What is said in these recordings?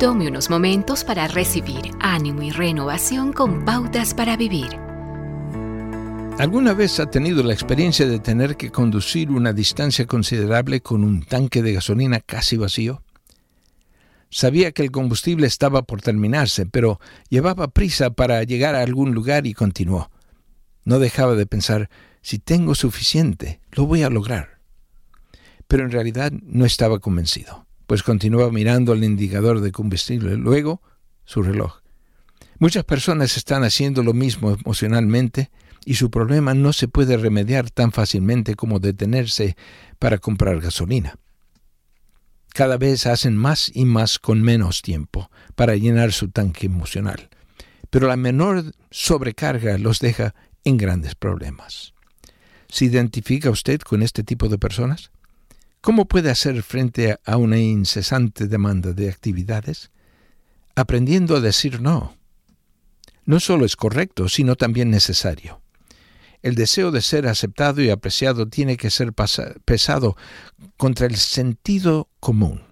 Tome unos momentos para recibir ánimo y renovación con pautas para vivir. ¿Alguna vez ha tenido la experiencia de tener que conducir una distancia considerable con un tanque de gasolina casi vacío? Sabía que el combustible estaba por terminarse, pero llevaba prisa para llegar a algún lugar y continuó. No dejaba de pensar, si tengo suficiente, lo voy a lograr. Pero en realidad no estaba convencido pues continuaba mirando el indicador de combustible, luego su reloj. Muchas personas están haciendo lo mismo emocionalmente y su problema no se puede remediar tan fácilmente como detenerse para comprar gasolina. Cada vez hacen más y más con menos tiempo para llenar su tanque emocional, pero la menor sobrecarga los deja en grandes problemas. ¿Se identifica usted con este tipo de personas? ¿Cómo puede hacer frente a una incesante demanda de actividades? Aprendiendo a decir no. No solo es correcto, sino también necesario. El deseo de ser aceptado y apreciado tiene que ser pesado contra el sentido común.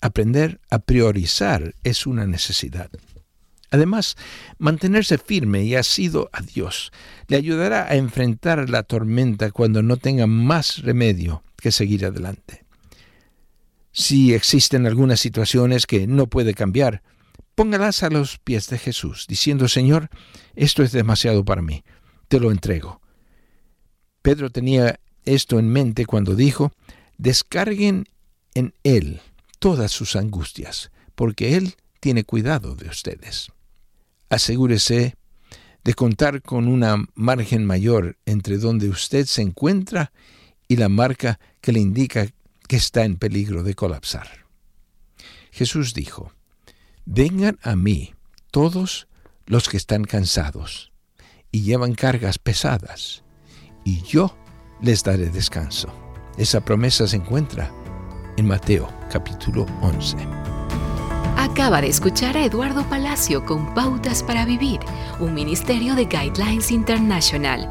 Aprender a priorizar es una necesidad. Además, mantenerse firme y asido a Dios le ayudará a enfrentar la tormenta cuando no tenga más remedio que seguir adelante. Si existen algunas situaciones que no puede cambiar, póngalas a los pies de Jesús, diciendo, Señor, esto es demasiado para mí, te lo entrego. Pedro tenía esto en mente cuando dijo, descarguen en Él todas sus angustias, porque Él tiene cuidado de ustedes. Asegúrese de contar con una margen mayor entre donde usted se encuentra y la marca que le indica que está en peligro de colapsar. Jesús dijo, Vengan a mí todos los que están cansados y llevan cargas pesadas, y yo les daré descanso. Esa promesa se encuentra en Mateo capítulo 11. Acaba de escuchar a Eduardo Palacio con Pautas para Vivir, un ministerio de Guidelines International.